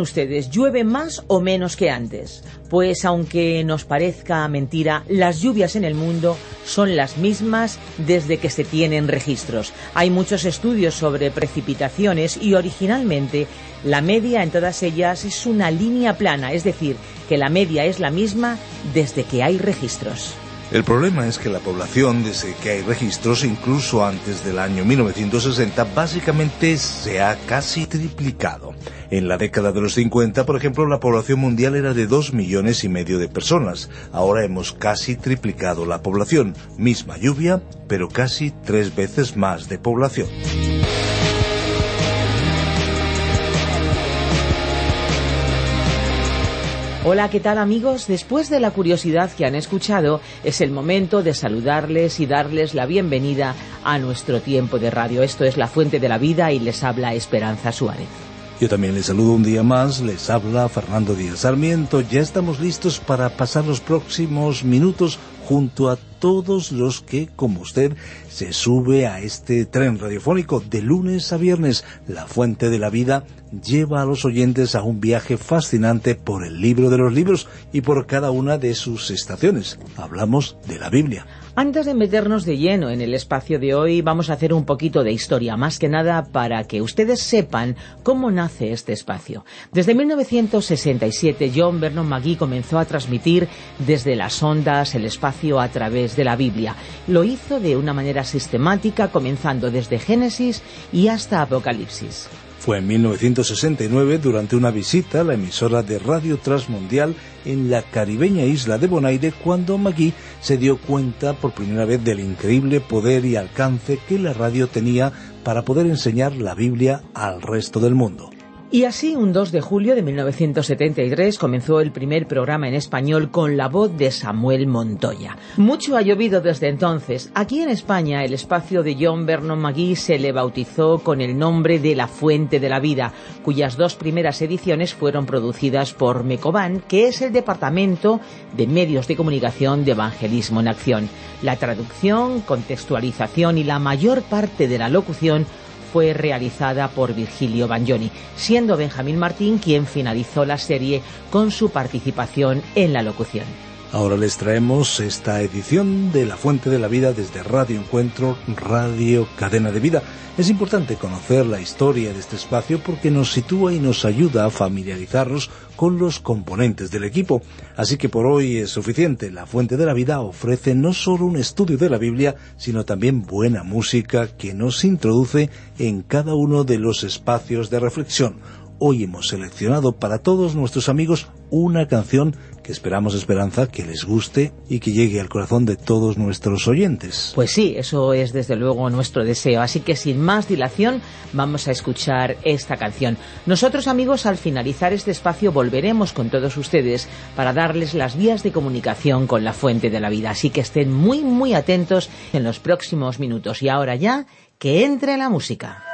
Ustedes? ¿Llueve más o menos que antes? Pues aunque nos parezca mentira, las lluvias en el mundo son las mismas desde que se tienen registros. Hay muchos estudios sobre precipitaciones y originalmente la media en todas ellas es una línea plana, es decir, que la media es la misma desde que hay registros. El problema es que la población, desde que hay registros, incluso antes del año 1960, básicamente se ha casi triplicado. En la década de los 50, por ejemplo, la población mundial era de 2 millones y medio de personas. Ahora hemos casi triplicado la población. Misma lluvia, pero casi tres veces más de población. Hola, ¿qué tal amigos? Después de la curiosidad que han escuchado, es el momento de saludarles y darles la bienvenida a nuestro tiempo de radio. Esto es La Fuente de la Vida y les habla Esperanza Suárez. Yo también les saludo un día más, les habla Fernando Díaz Sarmiento. Ya estamos listos para pasar los próximos minutos junto a todos los que, como usted, se sube a este tren radiofónico de lunes a viernes. La Fuente de la Vida lleva a los oyentes a un viaje fascinante por el libro de los libros y por cada una de sus estaciones. Hablamos de la Biblia. Antes de meternos de lleno en el espacio de hoy, vamos a hacer un poquito de historia, más que nada para que ustedes sepan cómo nace este espacio. Desde 1967, John Vernon McGee comenzó a transmitir desde las ondas el espacio a través de la Biblia. Lo hizo de una manera sistemática, comenzando desde Génesis y hasta Apocalipsis. Fue en 1969, durante una visita a la emisora de Radio Transmundial en la caribeña isla de Bonaire, cuando Magui se dio cuenta por primera vez del increíble poder y alcance que la radio tenía para poder enseñar la Biblia al resto del mundo. Y así, un 2 de julio de 1973 comenzó el primer programa en español con la voz de Samuel Montoya. Mucho ha llovido desde entonces. Aquí en España, el espacio de John Vernon McGee se le bautizó con el nombre de La Fuente de la Vida, cuyas dos primeras ediciones fueron producidas por Mecoban, que es el Departamento de Medios de Comunicación de Evangelismo en Acción. La traducción, contextualización y la mayor parte de la locución fue realizada por Virgilio Bagnoni, siendo Benjamín Martín quien finalizó la serie con su participación en la locución. Ahora les traemos esta edición de La Fuente de la Vida desde Radio Encuentro, Radio Cadena de Vida. Es importante conocer la historia de este espacio porque nos sitúa y nos ayuda a familiarizarnos con los componentes del equipo. Así que por hoy es suficiente. La Fuente de la Vida ofrece no solo un estudio de la Biblia, sino también buena música que nos introduce en cada uno de los espacios de reflexión. Hoy hemos seleccionado para todos nuestros amigos una canción que esperamos, Esperanza, que les guste y que llegue al corazón de todos nuestros oyentes. Pues sí, eso es desde luego nuestro deseo. Así que sin más dilación, vamos a escuchar esta canción. Nosotros, amigos, al finalizar este espacio volveremos con todos ustedes para darles las vías de comunicación con la fuente de la vida. Así que estén muy, muy atentos en los próximos minutos. Y ahora ya, que entre la música.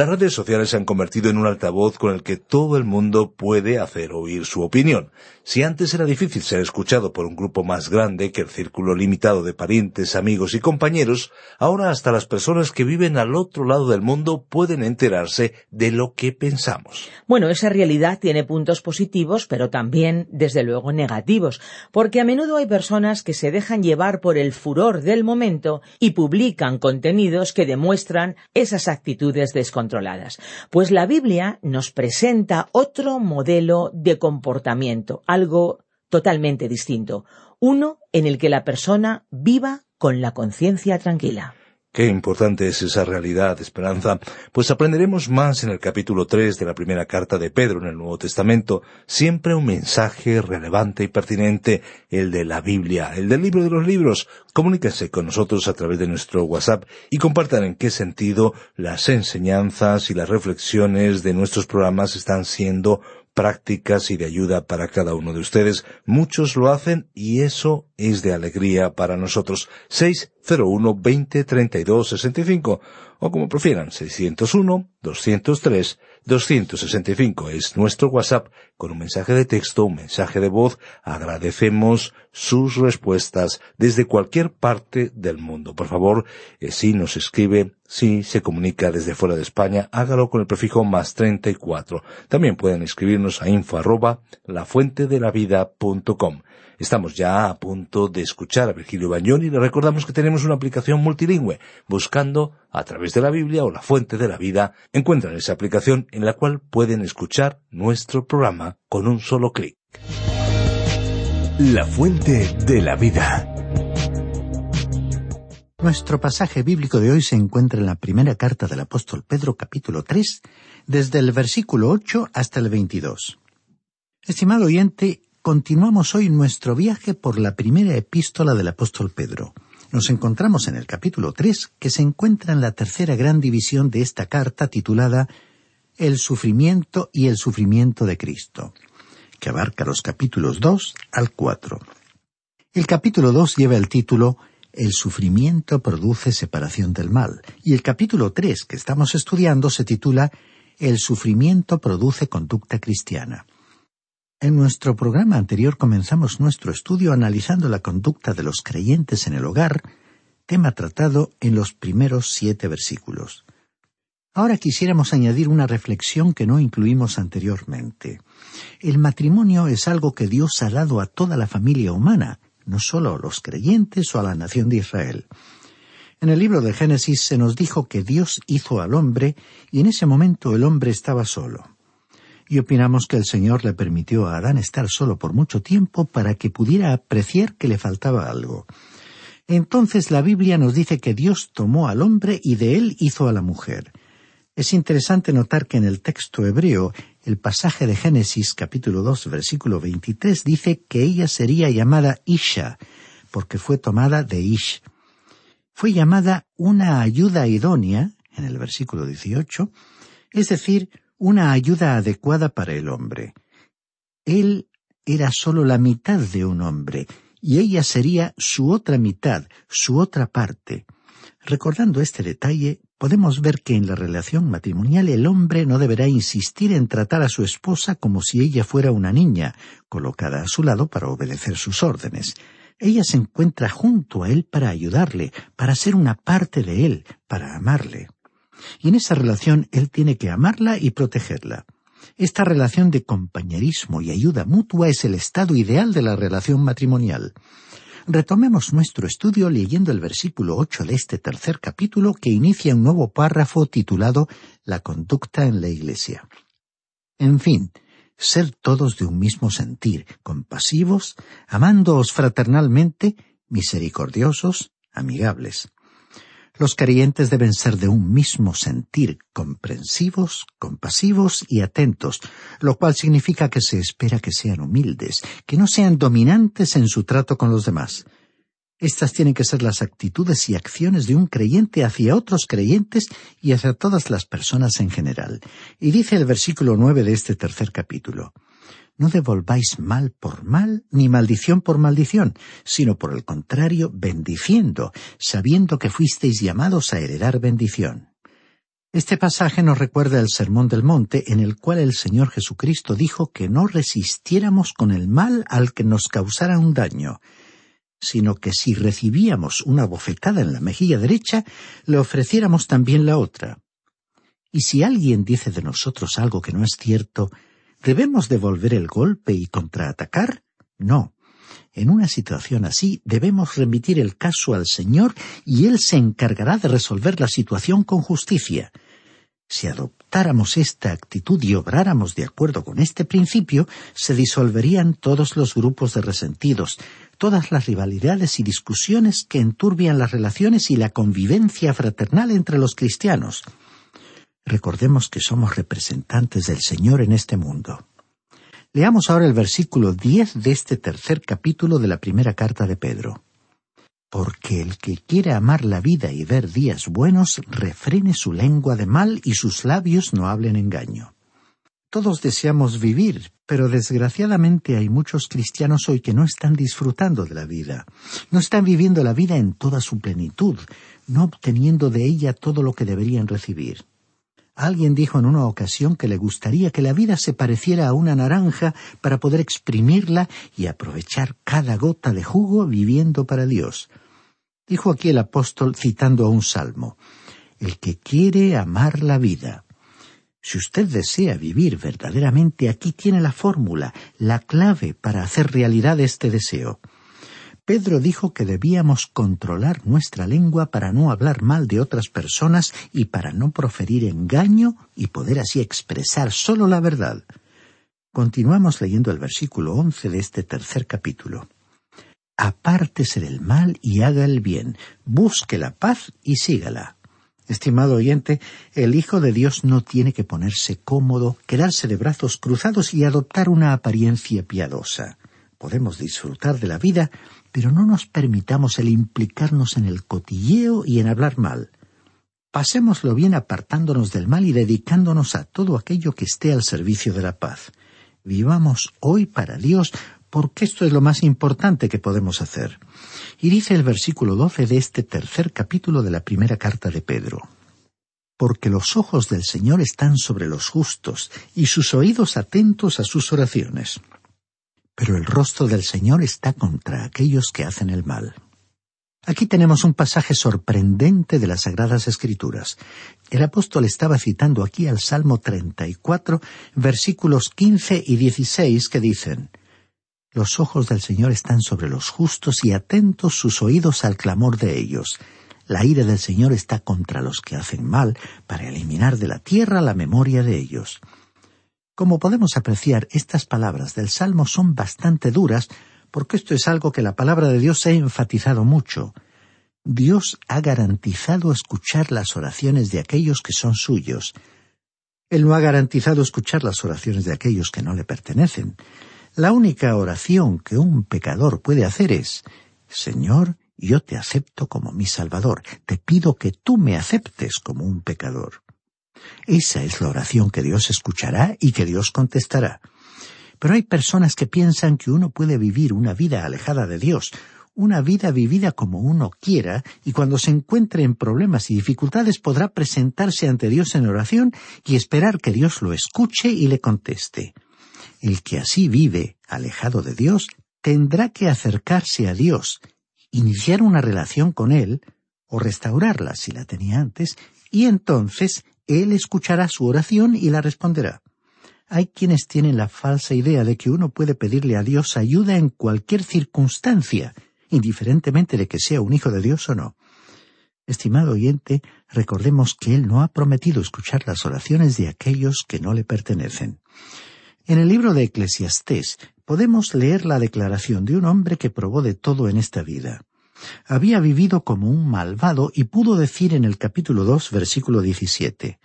Las redes sociales se han convertido en un altavoz con el que todo el mundo puede hacer oír su opinión. Si antes era difícil ser escuchado por un grupo más grande que el círculo limitado de parientes, amigos y compañeros, ahora hasta las personas que viven al otro lado del mundo pueden enterarse de lo que pensamos. Bueno, esa realidad tiene puntos positivos, pero también, desde luego, negativos, porque a menudo hay personas que se dejan llevar por el furor del momento y publican contenidos que demuestran esas actitudes desconocidas Pues la Biblia nos presenta otro modelo de comportamiento, algo totalmente distinto, uno en el que la persona viva con la conciencia tranquila. Qué importante es esa realidad, Esperanza, pues aprenderemos más en el capítulo 3 de la primera carta de Pedro en el Nuevo Testamento, siempre un mensaje relevante y pertinente, el de la Biblia, el del libro de los libros. Comuníquense con nosotros a través de nuestro WhatsApp y compartan en qué sentido las enseñanzas y las reflexiones de nuestros programas están siendo prácticas y de ayuda para cada uno de ustedes. Muchos lo hacen y eso es de alegría para nosotros. 601 20 32 65 o como prefieran 601 203 265 es nuestro WhatsApp con un mensaje de texto, un mensaje de voz. Agradecemos sus respuestas desde cualquier parte del mundo. Por favor, eh, si nos escribe, si se comunica desde fuera de España, hágalo con el prefijo más 34. También pueden escribirnos a info arroba lafuentedelavida.com. Estamos ya a punto de escuchar a Virgilio Bañón y le recordamos que tenemos una aplicación multilingüe. Buscando a través de la Biblia o la fuente de la vida, encuentran esa aplicación en la cual pueden escuchar nuestro programa con un solo clic. La fuente de la vida. Nuestro pasaje bíblico de hoy se encuentra en la primera carta del apóstol Pedro capítulo 3, desde el versículo 8 hasta el 22. Estimado oyente, Continuamos hoy nuestro viaje por la primera epístola del apóstol Pedro. Nos encontramos en el capítulo 3, que se encuentra en la tercera gran división de esta carta titulada El sufrimiento y el sufrimiento de Cristo, que abarca los capítulos 2 al 4. El capítulo 2 lleva el título El sufrimiento produce separación del mal, y el capítulo 3 que estamos estudiando se titula El sufrimiento produce conducta cristiana. En nuestro programa anterior comenzamos nuestro estudio analizando la conducta de los creyentes en el hogar, tema tratado en los primeros siete versículos. Ahora quisiéramos añadir una reflexión que no incluimos anteriormente. El matrimonio es algo que Dios ha dado a toda la familia humana, no solo a los creyentes o a la nación de Israel. En el libro de Génesis se nos dijo que Dios hizo al hombre y en ese momento el hombre estaba solo y opinamos que el Señor le permitió a Adán estar solo por mucho tiempo para que pudiera apreciar que le faltaba algo. Entonces la Biblia nos dice que Dios tomó al hombre y de él hizo a la mujer. Es interesante notar que en el texto hebreo, el pasaje de Génesis capítulo 2 versículo 23 dice que ella sería llamada Isha, porque fue tomada de Ish. Fue llamada una ayuda idónea, en el versículo 18, es decir, una ayuda adecuada para el hombre. Él era sólo la mitad de un hombre, y ella sería su otra mitad, su otra parte. Recordando este detalle, podemos ver que en la relación matrimonial el hombre no deberá insistir en tratar a su esposa como si ella fuera una niña, colocada a su lado para obedecer sus órdenes. Ella se encuentra junto a él para ayudarle, para ser una parte de él, para amarle. Y en esa relación él tiene que amarla y protegerla. Esta relación de compañerismo y ayuda mutua es el estado ideal de la relación matrimonial. Retomemos nuestro estudio leyendo el versículo ocho de este tercer capítulo que inicia un nuevo párrafo titulado La conducta en la Iglesia. En fin, ser todos de un mismo sentir, compasivos, amándoos fraternalmente, misericordiosos, amigables. Los creyentes deben ser de un mismo sentir, comprensivos, compasivos y atentos, lo cual significa que se espera que sean humildes, que no sean dominantes en su trato con los demás. Estas tienen que ser las actitudes y acciones de un creyente hacia otros creyentes y hacia todas las personas en general. Y dice el versículo nueve de este tercer capítulo no devolváis mal por mal, ni maldición por maldición, sino por el contrario, bendiciendo, sabiendo que fuisteis llamados a heredar bendición. Este pasaje nos recuerda el Sermón del Monte en el cual el Señor Jesucristo dijo que no resistiéramos con el mal al que nos causara un daño, sino que si recibíamos una bofetada en la mejilla derecha, le ofreciéramos también la otra. Y si alguien dice de nosotros algo que no es cierto, ¿debemos devolver el golpe y contraatacar? No. En una situación así debemos remitir el caso al Señor y Él se encargará de resolver la situación con justicia. Si adoptáramos esta actitud y obráramos de acuerdo con este principio, se disolverían todos los grupos de resentidos, todas las rivalidades y discusiones que enturbian las relaciones y la convivencia fraternal entre los cristianos. Recordemos que somos representantes del Señor en este mundo. Leamos ahora el versículo diez de este tercer capítulo de la primera carta de Pedro. Porque el que quiere amar la vida y ver días buenos, refrene su lengua de mal y sus labios no hablen engaño. Todos deseamos vivir, pero desgraciadamente hay muchos cristianos hoy que no están disfrutando de la vida, no están viviendo la vida en toda su plenitud, no obteniendo de ella todo lo que deberían recibir. Alguien dijo en una ocasión que le gustaría que la vida se pareciera a una naranja para poder exprimirla y aprovechar cada gota de jugo viviendo para Dios. Dijo aquí el apóstol citando a un salmo, El que quiere amar la vida. Si usted desea vivir verdaderamente, aquí tiene la fórmula, la clave para hacer realidad este deseo. Pedro dijo que debíamos controlar nuestra lengua para no hablar mal de otras personas y para no proferir engaño y poder así expresar solo la verdad. Continuamos leyendo el versículo once de este tercer capítulo. Apártese del mal y haga el bien, busque la paz y sígala. Estimado oyente, el Hijo de Dios no tiene que ponerse cómodo, quedarse de brazos cruzados y adoptar una apariencia piadosa. Podemos disfrutar de la vida pero no nos permitamos el implicarnos en el cotilleo y en hablar mal. Pasémoslo bien apartándonos del mal y dedicándonos a todo aquello que esté al servicio de la paz. Vivamos hoy para Dios, porque esto es lo más importante que podemos hacer. Y dice el versículo doce de este tercer capítulo de la primera carta de Pedro. Porque los ojos del Señor están sobre los justos, y sus oídos atentos a sus oraciones pero el rostro del Señor está contra aquellos que hacen el mal. Aquí tenemos un pasaje sorprendente de las Sagradas Escrituras. El apóstol estaba citando aquí al Salmo 34, versículos 15 y 16 que dicen, Los ojos del Señor están sobre los justos y atentos sus oídos al clamor de ellos. La ira del Señor está contra los que hacen mal, para eliminar de la tierra la memoria de ellos. Como podemos apreciar, estas palabras del Salmo son bastante duras, porque esto es algo que la palabra de Dios ha enfatizado mucho. Dios ha garantizado escuchar las oraciones de aquellos que son suyos. Él no ha garantizado escuchar las oraciones de aquellos que no le pertenecen. La única oración que un pecador puede hacer es Señor, yo te acepto como mi Salvador, te pido que tú me aceptes como un pecador. Esa es la oración que Dios escuchará y que Dios contestará. Pero hay personas que piensan que uno puede vivir una vida alejada de Dios, una vida vivida como uno quiera, y cuando se encuentre en problemas y dificultades podrá presentarse ante Dios en oración y esperar que Dios lo escuche y le conteste. El que así vive, alejado de Dios, tendrá que acercarse a Dios, iniciar una relación con Él, o restaurarla si la tenía antes, y entonces él escuchará su oración y la responderá. Hay quienes tienen la falsa idea de que uno puede pedirle a Dios ayuda en cualquier circunstancia, indiferentemente de que sea un hijo de Dios o no. Estimado oyente, recordemos que Él no ha prometido escuchar las oraciones de aquellos que no le pertenecen. En el libro de Eclesiastés podemos leer la declaración de un hombre que probó de todo en esta vida. Había vivido como un malvado y pudo decir en el capítulo dos, versículo diecisiete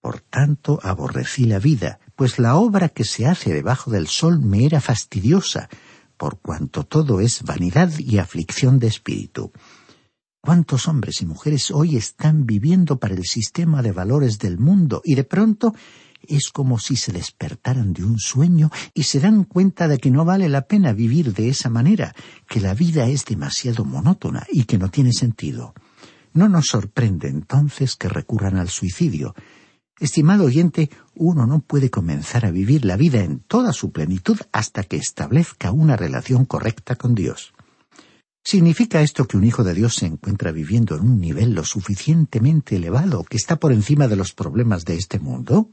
Por tanto aborrecí la vida, pues la obra que se hace debajo del sol me era fastidiosa, por cuanto todo es vanidad y aflicción de espíritu. ¿Cuántos hombres y mujeres hoy están viviendo para el sistema de valores del mundo y de pronto es como si se despertaran de un sueño y se dan cuenta de que no vale la pena vivir de esa manera, que la vida es demasiado monótona y que no tiene sentido. No nos sorprende entonces que recurran al suicidio. Estimado oyente, uno no puede comenzar a vivir la vida en toda su plenitud hasta que establezca una relación correcta con Dios. ¿Significa esto que un hijo de Dios se encuentra viviendo en un nivel lo suficientemente elevado que está por encima de los problemas de este mundo?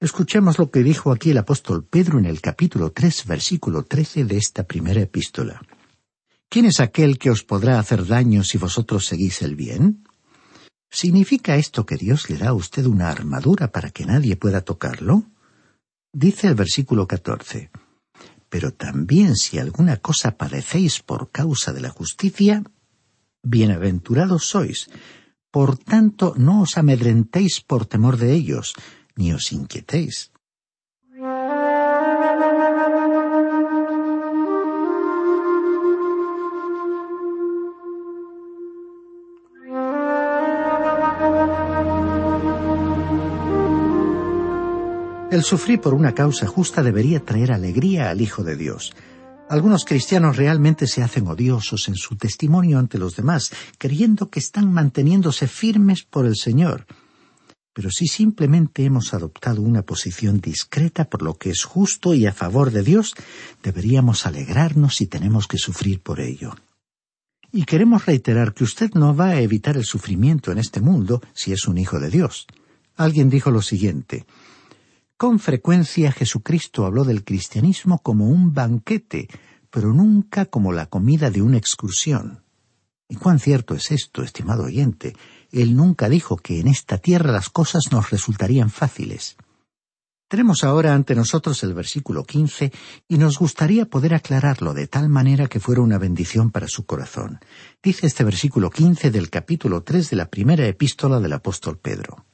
Escuchemos lo que dijo aquí el apóstol Pedro en el capítulo tres, versículo trece de esta primera epístola. ¿Quién es aquel que os podrá hacer daño si vosotros seguís el bien? ¿Significa esto que Dios le da a usted una armadura para que nadie pueda tocarlo? Dice el versículo catorce. Pero también si alguna cosa padecéis por causa de la justicia, bienaventurados sois. Por tanto, no os amedrentéis por temor de ellos, ni os inquietéis. El sufrir por una causa justa debería traer alegría al Hijo de Dios. Algunos cristianos realmente se hacen odiosos en su testimonio ante los demás, creyendo que están manteniéndose firmes por el Señor. Pero si simplemente hemos adoptado una posición discreta por lo que es justo y a favor de Dios, deberíamos alegrarnos si tenemos que sufrir por ello. Y queremos reiterar que usted no va a evitar el sufrimiento en este mundo si es un hijo de Dios. Alguien dijo lo siguiente, con frecuencia Jesucristo habló del cristianismo como un banquete, pero nunca como la comida de una excursión. ¿Y cuán cierto es esto, estimado oyente? Él nunca dijo que en esta tierra las cosas nos resultarían fáciles. Tenemos ahora ante nosotros el versículo quince y nos gustaría poder aclararlo de tal manera que fuera una bendición para su corazón. Dice este versículo quince del capítulo tres de la primera epístola del apóstol Pedro.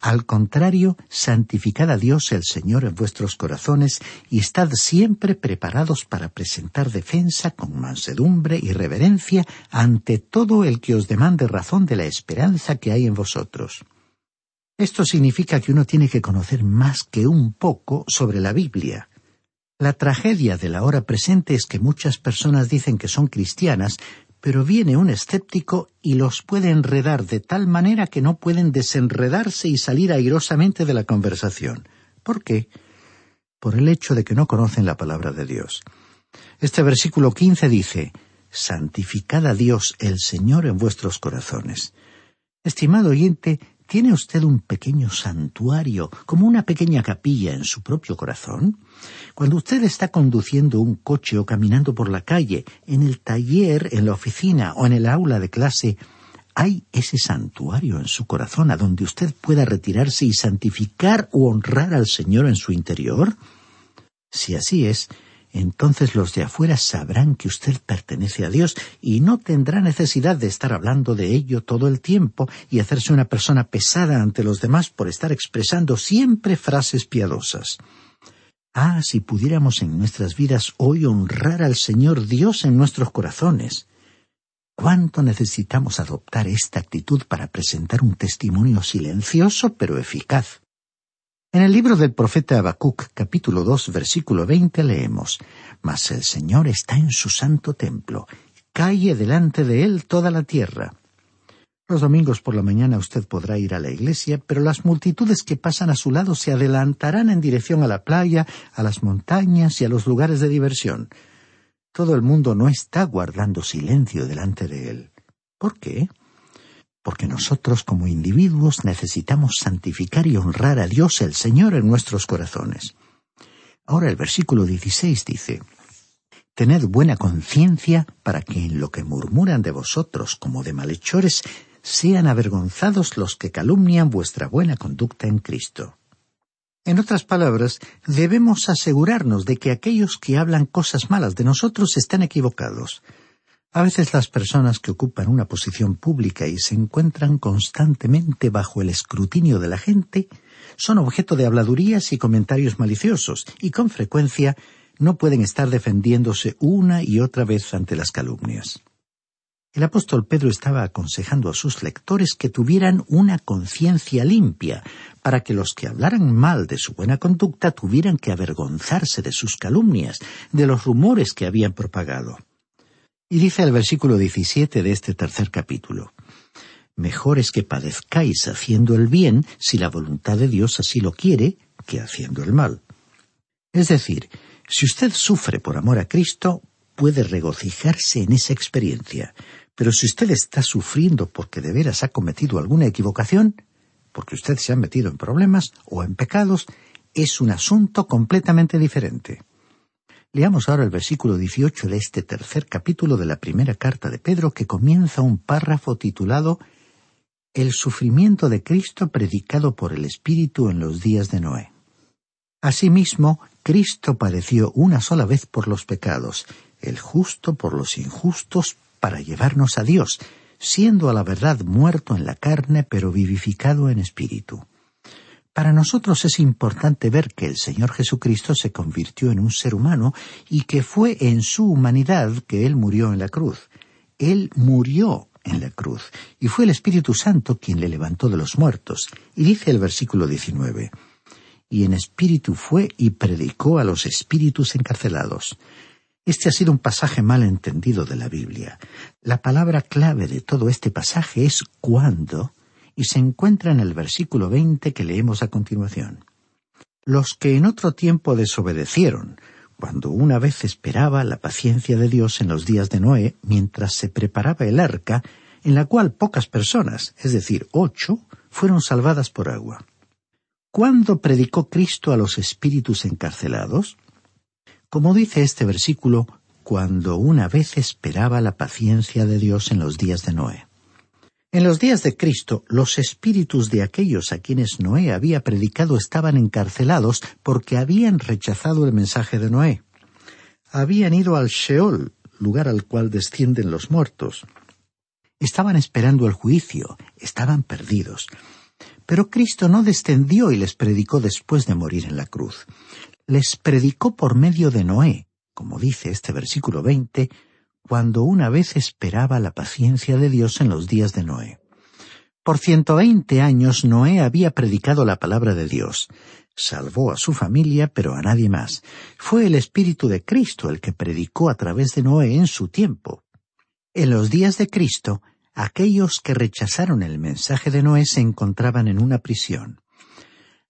Al contrario, santificad a Dios el Señor en vuestros corazones y estad siempre preparados para presentar defensa con mansedumbre y reverencia ante todo el que os demande razón de la esperanza que hay en vosotros. Esto significa que uno tiene que conocer más que un poco sobre la Biblia. La tragedia de la hora presente es que muchas personas dicen que son cristianas, pero viene un escéptico y los puede enredar de tal manera que no pueden desenredarse y salir airosamente de la conversación. ¿Por qué? Por el hecho de que no conocen la palabra de Dios. Este versículo quince dice Santificad a Dios el Señor en vuestros corazones. Estimado oyente, ¿Tiene usted un pequeño santuario, como una pequeña capilla en su propio corazón? Cuando usted está conduciendo un coche o caminando por la calle, en el taller, en la oficina o en el aula de clase, ¿hay ese santuario en su corazón a donde usted pueda retirarse y santificar o honrar al Señor en su interior? Si así es, entonces los de afuera sabrán que usted pertenece a Dios y no tendrá necesidad de estar hablando de ello todo el tiempo y hacerse una persona pesada ante los demás por estar expresando siempre frases piadosas. Ah, si pudiéramos en nuestras vidas hoy honrar al Señor Dios en nuestros corazones. ¿Cuánto necesitamos adoptar esta actitud para presentar un testimonio silencioso pero eficaz? En el libro del profeta Habacuc, capítulo dos, versículo veinte, leemos Mas el Señor está en su santo templo, calle delante de él toda la tierra. Los domingos por la mañana usted podrá ir a la iglesia, pero las multitudes que pasan a su lado se adelantarán en dirección a la playa, a las montañas y a los lugares de diversión. Todo el mundo no está guardando silencio delante de él. ¿Por qué? Porque nosotros como individuos necesitamos santificar y honrar a Dios el Señor en nuestros corazones. Ahora el versículo 16 dice, Tened buena conciencia para que en lo que murmuran de vosotros como de malhechores sean avergonzados los que calumnian vuestra buena conducta en Cristo. En otras palabras, debemos asegurarnos de que aquellos que hablan cosas malas de nosotros están equivocados. A veces las personas que ocupan una posición pública y se encuentran constantemente bajo el escrutinio de la gente son objeto de habladurías y comentarios maliciosos y con frecuencia no pueden estar defendiéndose una y otra vez ante las calumnias. El apóstol Pedro estaba aconsejando a sus lectores que tuvieran una conciencia limpia, para que los que hablaran mal de su buena conducta tuvieran que avergonzarse de sus calumnias, de los rumores que habían propagado. Y dice el versículo 17 de este tercer capítulo, Mejor es que padezcáis haciendo el bien, si la voluntad de Dios así lo quiere, que haciendo el mal. Es decir, si usted sufre por amor a Cristo, puede regocijarse en esa experiencia. Pero si usted está sufriendo porque de veras ha cometido alguna equivocación, porque usted se ha metido en problemas o en pecados, es un asunto completamente diferente. Leamos ahora el versículo 18 de este tercer capítulo de la primera carta de Pedro que comienza un párrafo titulado El sufrimiento de Cristo predicado por el Espíritu en los días de Noé. Asimismo, Cristo padeció una sola vez por los pecados, el justo por los injustos, para llevarnos a Dios, siendo a la verdad muerto en la carne, pero vivificado en espíritu. Para nosotros es importante ver que el Señor Jesucristo se convirtió en un ser humano y que fue en su humanidad que Él murió en la cruz. Él murió en la cruz y fue el Espíritu Santo quien le levantó de los muertos. Y dice el versículo 19, y en espíritu fue y predicó a los espíritus encarcelados. Este ha sido un pasaje mal entendido de la Biblia. La palabra clave de todo este pasaje es cuando y se encuentra en el versículo veinte que leemos a continuación. Los que en otro tiempo desobedecieron, cuando una vez esperaba la paciencia de Dios en los días de Noé, mientras se preparaba el arca, en la cual pocas personas, es decir, ocho, fueron salvadas por agua. ¿Cuándo predicó Cristo a los espíritus encarcelados? Como dice este versículo, cuando una vez esperaba la paciencia de Dios en los días de Noé. En los días de Cristo, los espíritus de aquellos a quienes Noé había predicado estaban encarcelados porque habían rechazado el mensaje de Noé. Habían ido al Sheol, lugar al cual descienden los muertos. Estaban esperando el juicio, estaban perdidos. Pero Cristo no descendió y les predicó después de morir en la cruz. Les predicó por medio de Noé, como dice este versículo veinte, cuando una vez esperaba la paciencia de Dios en los días de Noé. Por ciento veinte años Noé había predicado la palabra de Dios. Salvó a su familia, pero a nadie más. Fue el Espíritu de Cristo el que predicó a través de Noé en su tiempo. En los días de Cristo, aquellos que rechazaron el mensaje de Noé se encontraban en una prisión.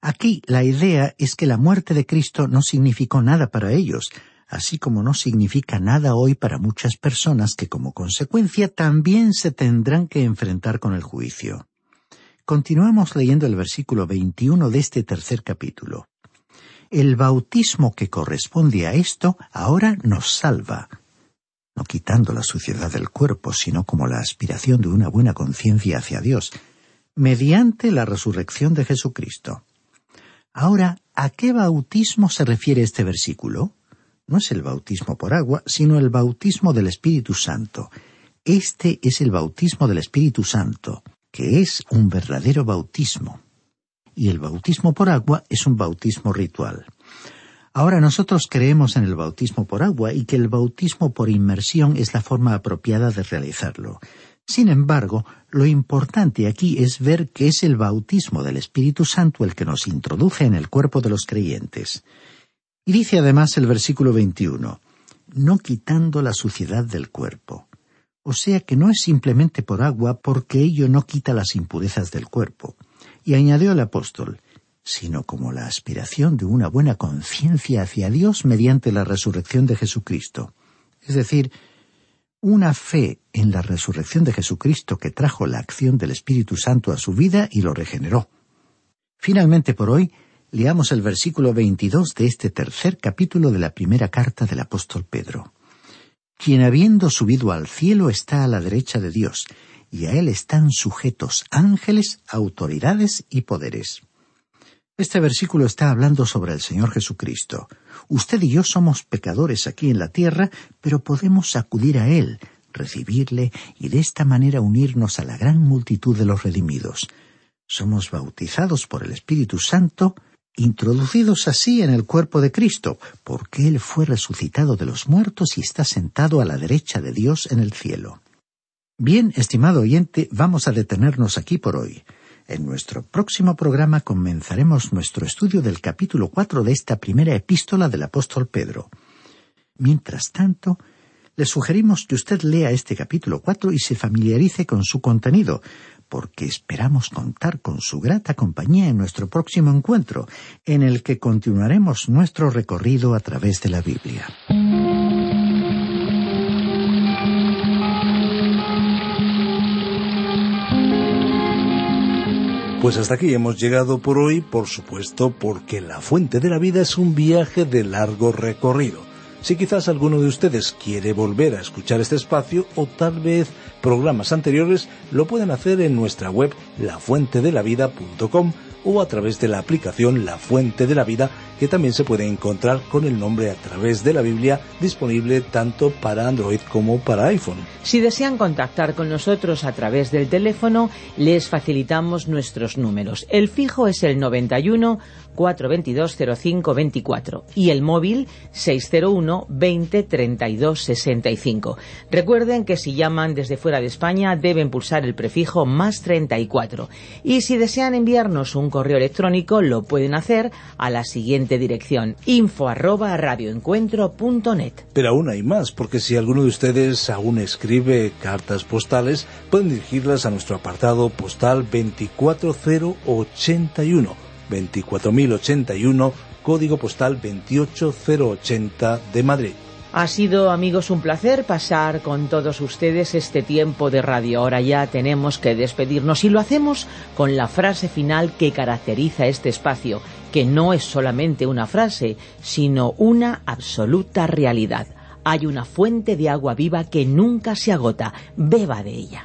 Aquí la idea es que la muerte de Cristo no significó nada para ellos, así como no significa nada hoy para muchas personas que como consecuencia también se tendrán que enfrentar con el juicio. Continuamos leyendo el versículo 21 de este tercer capítulo. El bautismo que corresponde a esto ahora nos salva, no quitando la suciedad del cuerpo, sino como la aspiración de una buena conciencia hacia Dios, mediante la resurrección de Jesucristo. Ahora, ¿a qué bautismo se refiere este versículo? No es el bautismo por agua, sino el bautismo del Espíritu Santo. Este es el bautismo del Espíritu Santo, que es un verdadero bautismo. Y el bautismo por agua es un bautismo ritual. Ahora nosotros creemos en el bautismo por agua y que el bautismo por inmersión es la forma apropiada de realizarlo. Sin embargo, lo importante aquí es ver que es el bautismo del Espíritu Santo el que nos introduce en el cuerpo de los creyentes. Y dice además el versículo 21, no quitando la suciedad del cuerpo. O sea que no es simplemente por agua porque ello no quita las impurezas del cuerpo. Y añadió el apóstol, sino como la aspiración de una buena conciencia hacia Dios mediante la resurrección de Jesucristo. Es decir, una fe en la resurrección de Jesucristo que trajo la acción del Espíritu Santo a su vida y lo regeneró. Finalmente por hoy, leamos el versículo 22 de este tercer capítulo de la primera carta del apóstol Pedro. Quien habiendo subido al cielo está a la derecha de Dios, y a él están sujetos ángeles, autoridades y poderes. Este versículo está hablando sobre el Señor Jesucristo. Usted y yo somos pecadores aquí en la tierra, pero podemos acudir a Él, recibirle y de esta manera unirnos a la gran multitud de los redimidos. Somos bautizados por el Espíritu Santo introducidos así en el cuerpo de Cristo, porque Él fue resucitado de los muertos y está sentado a la derecha de Dios en el cielo. Bien, estimado oyente, vamos a detenernos aquí por hoy. En nuestro próximo programa comenzaremos nuestro estudio del capítulo cuatro de esta primera epístola del apóstol Pedro. Mientras tanto, le sugerimos que usted lea este capítulo cuatro y se familiarice con su contenido, porque esperamos contar con su grata compañía en nuestro próximo encuentro, en el que continuaremos nuestro recorrido a través de la Biblia. Pues hasta aquí hemos llegado por hoy, por supuesto, porque la fuente de la vida es un viaje de largo recorrido. Si quizás alguno de ustedes quiere volver a escuchar este espacio o tal vez programas anteriores, lo pueden hacer en nuestra web lafuentedelavida.com o a través de la aplicación La Fuente de la Vida, que también se puede encontrar con el nombre a través de la Biblia, disponible tanto para Android como para iPhone. Si desean contactar con nosotros a través del teléfono, les facilitamos nuestros números. El fijo es el 91 422 0524 y el móvil 601 20 32 65. Recuerden que si llaman desde fuera de España deben pulsar el prefijo más 34 y si desean enviarnos un correo electrónico lo pueden hacer a la siguiente dirección info arroba radioencuentro.net. Pero aún hay más, porque si alguno de ustedes aún escribe cartas postales, pueden dirigirlas a nuestro apartado postal 24081 24081, código postal 28080 de Madrid. Ha sido, amigos, un placer pasar con todos ustedes este tiempo de radio. Ahora ya tenemos que despedirnos y lo hacemos con la frase final que caracteriza este espacio, que no es solamente una frase, sino una absoluta realidad. Hay una fuente de agua viva que nunca se agota. Beba de ella.